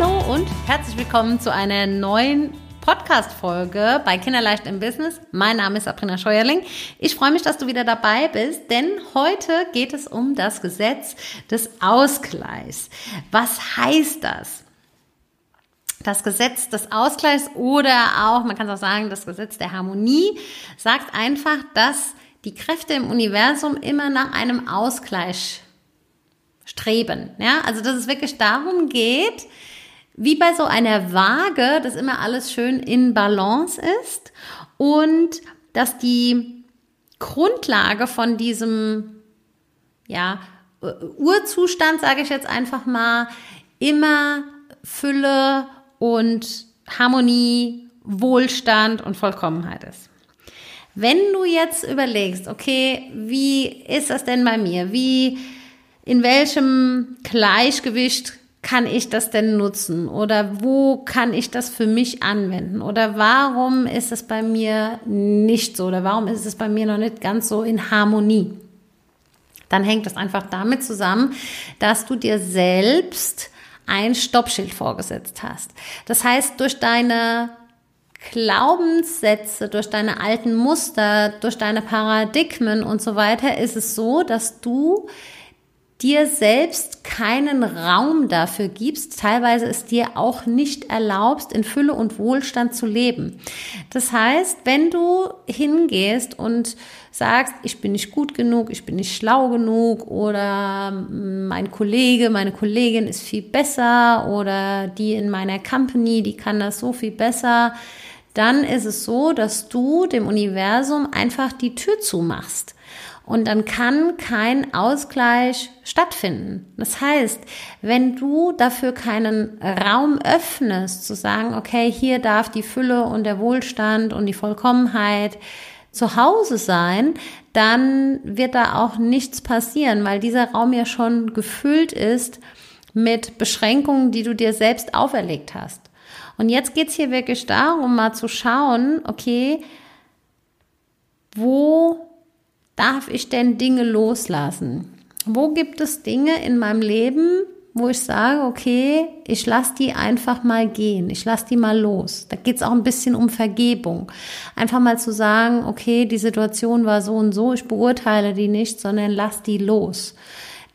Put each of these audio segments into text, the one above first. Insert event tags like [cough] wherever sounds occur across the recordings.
Hallo und herzlich willkommen zu einer neuen Podcast-Folge bei Kinderleicht im Business. Mein Name ist Sabrina Scheuerling. Ich freue mich, dass du wieder dabei bist, denn heute geht es um das Gesetz des Ausgleichs. Was heißt das? Das Gesetz des Ausgleichs oder auch, man kann es auch sagen, das Gesetz der Harmonie sagt einfach, dass die Kräfte im Universum immer nach einem Ausgleich streben. Ja, also dass es wirklich darum geht, wie bei so einer Waage, dass immer alles schön in Balance ist und dass die Grundlage von diesem, ja, Urzustand, sage ich jetzt einfach mal, immer Fülle und Harmonie, Wohlstand und Vollkommenheit ist. Wenn du jetzt überlegst, okay, wie ist das denn bei mir? Wie, in welchem Gleichgewicht kann ich das denn nutzen? Oder wo kann ich das für mich anwenden? Oder warum ist es bei mir nicht so? Oder warum ist es bei mir noch nicht ganz so in Harmonie? Dann hängt das einfach damit zusammen, dass du dir selbst ein Stoppschild vorgesetzt hast. Das heißt, durch deine Glaubenssätze, durch deine alten Muster, durch deine Paradigmen und so weiter ist es so, dass du dir selbst keinen Raum dafür gibst, teilweise es dir auch nicht erlaubst, in Fülle und Wohlstand zu leben. Das heißt, wenn du hingehst und sagst, ich bin nicht gut genug, ich bin nicht schlau genug oder mein Kollege, meine Kollegin ist viel besser oder die in meiner Company, die kann das so viel besser, dann ist es so, dass du dem Universum einfach die Tür zumachst. Und dann kann kein Ausgleich stattfinden. Das heißt, wenn du dafür keinen Raum öffnest, zu sagen, okay, hier darf die Fülle und der Wohlstand und die Vollkommenheit zu Hause sein, dann wird da auch nichts passieren, weil dieser Raum ja schon gefüllt ist mit Beschränkungen, die du dir selbst auferlegt hast. Und jetzt geht's hier wirklich darum, mal zu schauen, okay, wo darf ich denn Dinge loslassen? Wo gibt es Dinge in meinem Leben, wo ich sage, okay, ich lasse die einfach mal gehen, ich lasse die mal los. Da geht es auch ein bisschen um Vergebung. Einfach mal zu sagen, okay, die Situation war so und so, ich beurteile die nicht, sondern lass die los.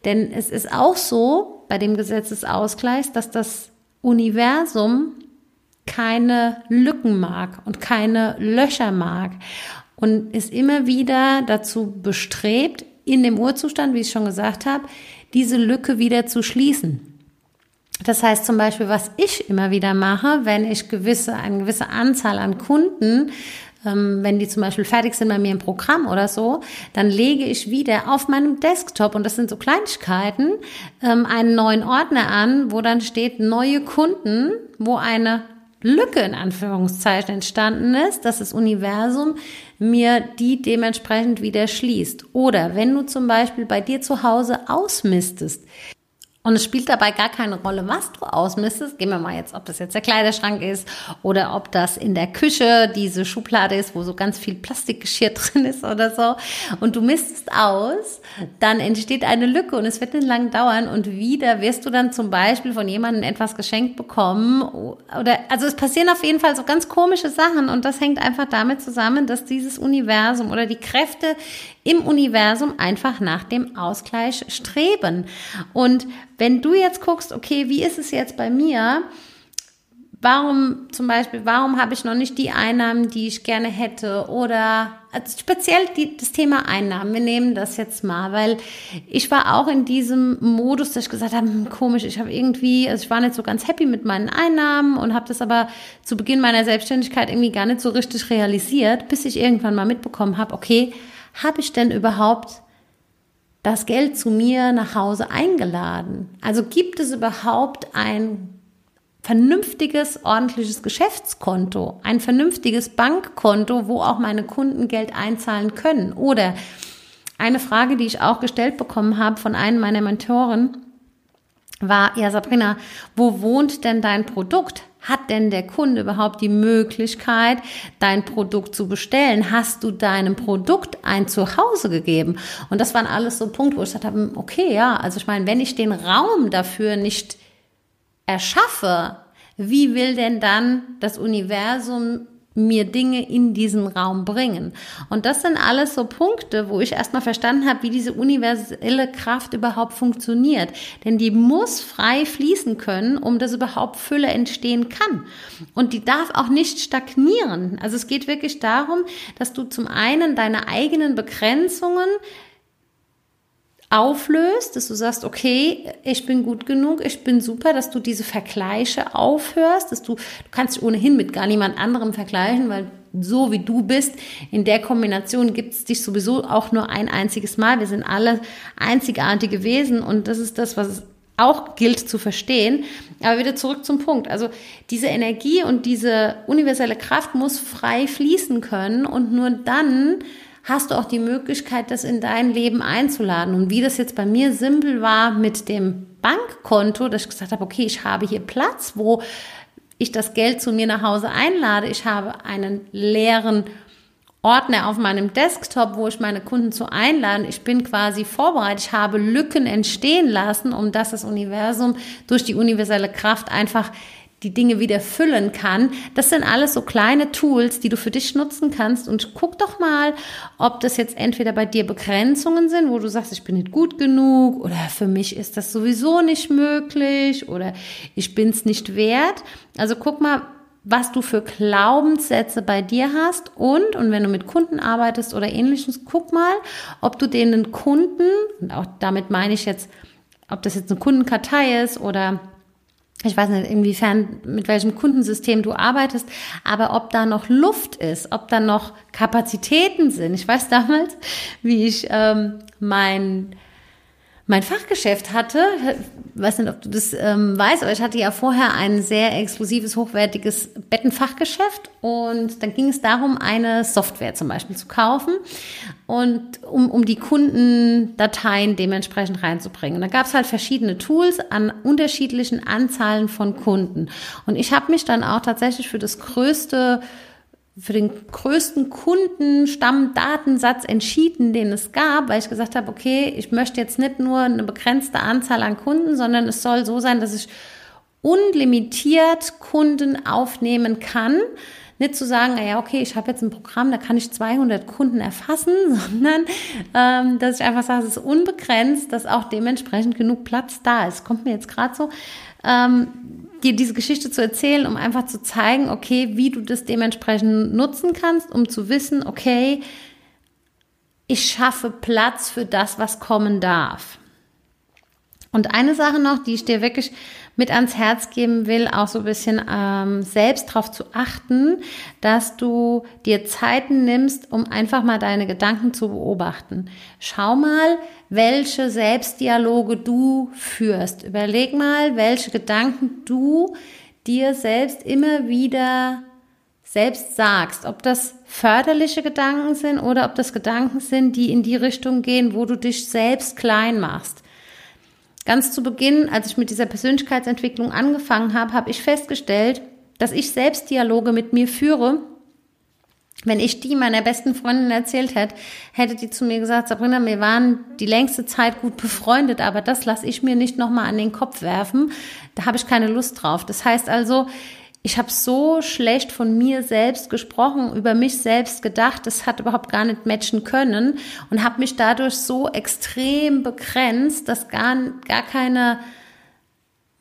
Denn es ist auch so bei dem Gesetzesausgleich, dass das Universum keine Lücken mag und keine Löcher mag und ist immer wieder dazu bestrebt, in dem Urzustand, wie ich schon gesagt habe, diese Lücke wieder zu schließen. Das heißt zum Beispiel, was ich immer wieder mache, wenn ich gewisse, eine gewisse Anzahl an Kunden ähm, wenn die zum Beispiel fertig sind bei mir im Programm oder so, dann lege ich wieder auf meinem Desktop, und das sind so Kleinigkeiten, ähm, einen neuen Ordner an, wo dann steht neue Kunden, wo eine Lücke in Anführungszeichen entstanden ist, dass das Universum mir die dementsprechend wieder schließt. Oder wenn du zum Beispiel bei dir zu Hause ausmistest, und es spielt dabei gar keine Rolle, was du ausmistest. Gehen wir mal jetzt, ob das jetzt der Kleiderschrank ist oder ob das in der Küche diese Schublade ist, wo so ganz viel Plastikgeschirr [laughs] drin ist oder so. Und du mistest aus, dann entsteht eine Lücke und es wird nicht lang dauern und wieder wirst du dann zum Beispiel von jemandem etwas geschenkt bekommen oder, also es passieren auf jeden Fall so ganz komische Sachen und das hängt einfach damit zusammen, dass dieses Universum oder die Kräfte im Universum einfach nach dem Ausgleich streben. Und wenn du jetzt guckst, okay, wie ist es jetzt bei mir? Warum zum Beispiel, warum habe ich noch nicht die Einnahmen, die ich gerne hätte? Oder also speziell die, das Thema Einnahmen. Wir nehmen das jetzt mal, weil ich war auch in diesem Modus, dass ich gesagt habe, hm, komisch, ich habe irgendwie, also ich war nicht so ganz happy mit meinen Einnahmen und habe das aber zu Beginn meiner Selbstständigkeit irgendwie gar nicht so richtig realisiert, bis ich irgendwann mal mitbekommen habe, okay, habe ich denn überhaupt das Geld zu mir nach Hause eingeladen? Also gibt es überhaupt ein vernünftiges, ordentliches Geschäftskonto, ein vernünftiges Bankkonto, wo auch meine Kunden Geld einzahlen können? Oder eine Frage, die ich auch gestellt bekommen habe von einem meiner Mentoren, war, ja Sabrina, wo wohnt denn dein Produkt? Hat denn der Kunde überhaupt die Möglichkeit, dein Produkt zu bestellen? Hast du deinem Produkt ein Zuhause gegeben? Und das waren alles so Punkte, wo ich gesagt habe, okay, ja, also ich meine, wenn ich den Raum dafür nicht erschaffe, wie will denn dann das Universum mir Dinge in diesen Raum bringen. Und das sind alles so Punkte, wo ich erstmal verstanden habe, wie diese universelle Kraft überhaupt funktioniert. Denn die muss frei fließen können, um dass überhaupt Fülle entstehen kann. Und die darf auch nicht stagnieren. Also es geht wirklich darum, dass du zum einen deine eigenen Begrenzungen auflöst, dass du sagst, okay, ich bin gut genug, ich bin super, dass du diese Vergleiche aufhörst, dass du, du kannst dich ohnehin mit gar niemand anderem vergleichen, weil so wie du bist, in der Kombination gibt es dich sowieso auch nur ein einziges Mal. Wir sind alle einzigartige Wesen und das ist das, was es auch gilt zu verstehen. Aber wieder zurück zum Punkt. Also diese Energie und diese universelle Kraft muss frei fließen können und nur dann hast du auch die Möglichkeit, das in dein Leben einzuladen. Und wie das jetzt bei mir simpel war mit dem Bankkonto, dass ich gesagt habe, okay, ich habe hier Platz, wo ich das Geld zu mir nach Hause einlade. Ich habe einen leeren Ordner auf meinem Desktop, wo ich meine Kunden zu einladen. Ich bin quasi vorbereitet. Ich habe Lücken entstehen lassen, um dass das Universum durch die universelle Kraft einfach die Dinge wieder füllen kann. Das sind alles so kleine Tools, die du für dich nutzen kannst und guck doch mal, ob das jetzt entweder bei dir Begrenzungen sind, wo du sagst, ich bin nicht gut genug oder für mich ist das sowieso nicht möglich oder ich bin es nicht wert. Also guck mal, was du für Glaubenssätze bei dir hast und, und wenn du mit Kunden arbeitest oder ähnliches, guck mal, ob du denen Kunden, und auch damit meine ich jetzt, ob das jetzt eine Kundenkartei ist oder ich weiß nicht, inwiefern, mit welchem Kundensystem du arbeitest, aber ob da noch Luft ist, ob da noch Kapazitäten sind. Ich weiß damals, wie ich ähm, mein mein Fachgeschäft hatte, weiß nicht, ob du das ähm, weißt, aber ich hatte ja vorher ein sehr exklusives, hochwertiges Bettenfachgeschäft und dann ging es darum, eine Software zum Beispiel zu kaufen und um, um die Kundendateien dementsprechend reinzubringen. Da gab es halt verschiedene Tools an unterschiedlichen Anzahlen von Kunden. Und ich habe mich dann auch tatsächlich für das größte für den größten Kundenstammdatensatz entschieden, den es gab, weil ich gesagt habe, okay, ich möchte jetzt nicht nur eine begrenzte Anzahl an Kunden, sondern es soll so sein, dass ich unlimitiert Kunden aufnehmen kann. Nicht zu sagen, ja, okay, ich habe jetzt ein Programm, da kann ich 200 Kunden erfassen, [laughs] sondern ähm, dass ich einfach sage, es ist unbegrenzt, dass auch dementsprechend genug Platz da ist. Kommt mir jetzt gerade so. Ähm, dir diese Geschichte zu erzählen, um einfach zu zeigen, okay, wie du das dementsprechend nutzen kannst, um zu wissen, okay, ich schaffe Platz für das, was kommen darf. Und eine Sache noch, die ich dir wirklich mit ans Herz geben will, auch so ein bisschen ähm, selbst darauf zu achten, dass du dir Zeiten nimmst, um einfach mal deine Gedanken zu beobachten. Schau mal, welche Selbstdialoge du führst. Überleg mal, welche Gedanken du dir selbst immer wieder selbst sagst, ob das förderliche Gedanken sind oder ob das Gedanken sind, die in die Richtung gehen, wo du dich selbst klein machst. Ganz zu Beginn, als ich mit dieser Persönlichkeitsentwicklung angefangen habe, habe ich festgestellt, dass ich selbst Dialoge mit mir führe. Wenn ich die meiner besten Freundin erzählt hätte, hätte die zu mir gesagt, Sabrina, wir waren die längste Zeit gut befreundet, aber das lasse ich mir nicht nochmal an den Kopf werfen. Da habe ich keine Lust drauf. Das heißt also, ich habe so schlecht von mir selbst gesprochen, über mich selbst gedacht, das hat überhaupt gar nicht matchen können und habe mich dadurch so extrem begrenzt, dass gar, gar keine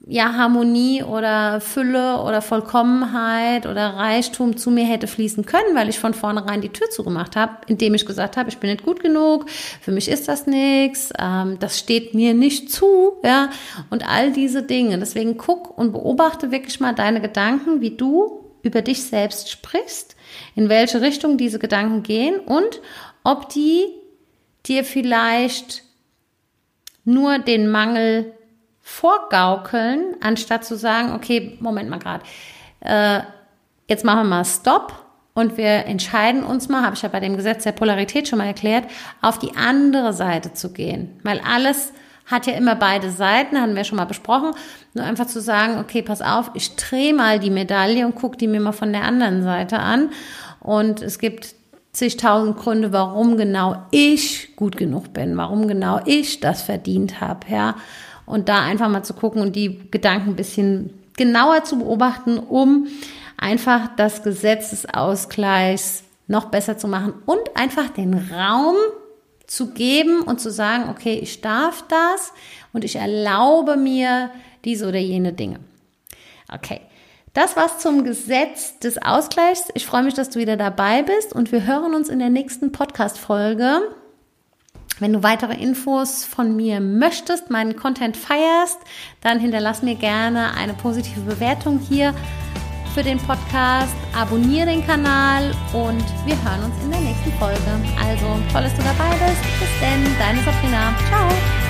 ja, Harmonie oder Fülle oder Vollkommenheit oder Reichtum zu mir hätte fließen können, weil ich von vornherein die Tür zugemacht habe, indem ich gesagt habe, ich bin nicht gut genug, für mich ist das nichts, ähm, das steht mir nicht zu, ja, und all diese Dinge. Deswegen guck und beobachte wirklich mal deine Gedanken, wie du über dich selbst sprichst, in welche Richtung diese Gedanken gehen und ob die dir vielleicht nur den Mangel vorgaukeln, anstatt zu sagen, okay, Moment mal gerade, äh, jetzt machen wir mal Stopp und wir entscheiden uns mal, habe ich ja bei dem Gesetz der Polarität schon mal erklärt, auf die andere Seite zu gehen. Weil alles hat ja immer beide Seiten, haben wir schon mal besprochen. Nur einfach zu sagen, okay, pass auf, ich drehe mal die Medaille und gucke die mir mal von der anderen Seite an. Und es gibt zigtausend Gründe, warum genau ich gut genug bin, warum genau ich das verdient habe, ja. Und da einfach mal zu gucken und die Gedanken ein bisschen genauer zu beobachten, um einfach das Gesetz des Ausgleichs noch besser zu machen und einfach den Raum zu geben und zu sagen, okay, ich darf das und ich erlaube mir diese oder jene Dinge. Okay. Das war's zum Gesetz des Ausgleichs. Ich freue mich, dass du wieder dabei bist und wir hören uns in der nächsten Podcast-Folge. Wenn du weitere Infos von mir möchtest, meinen Content feierst, dann hinterlass mir gerne eine positive Bewertung hier für den Podcast, abonniere den Kanal und wir hören uns in der nächsten Folge. Also toll, dass du dabei bist. Bis denn, deine Sabrina. Ciao.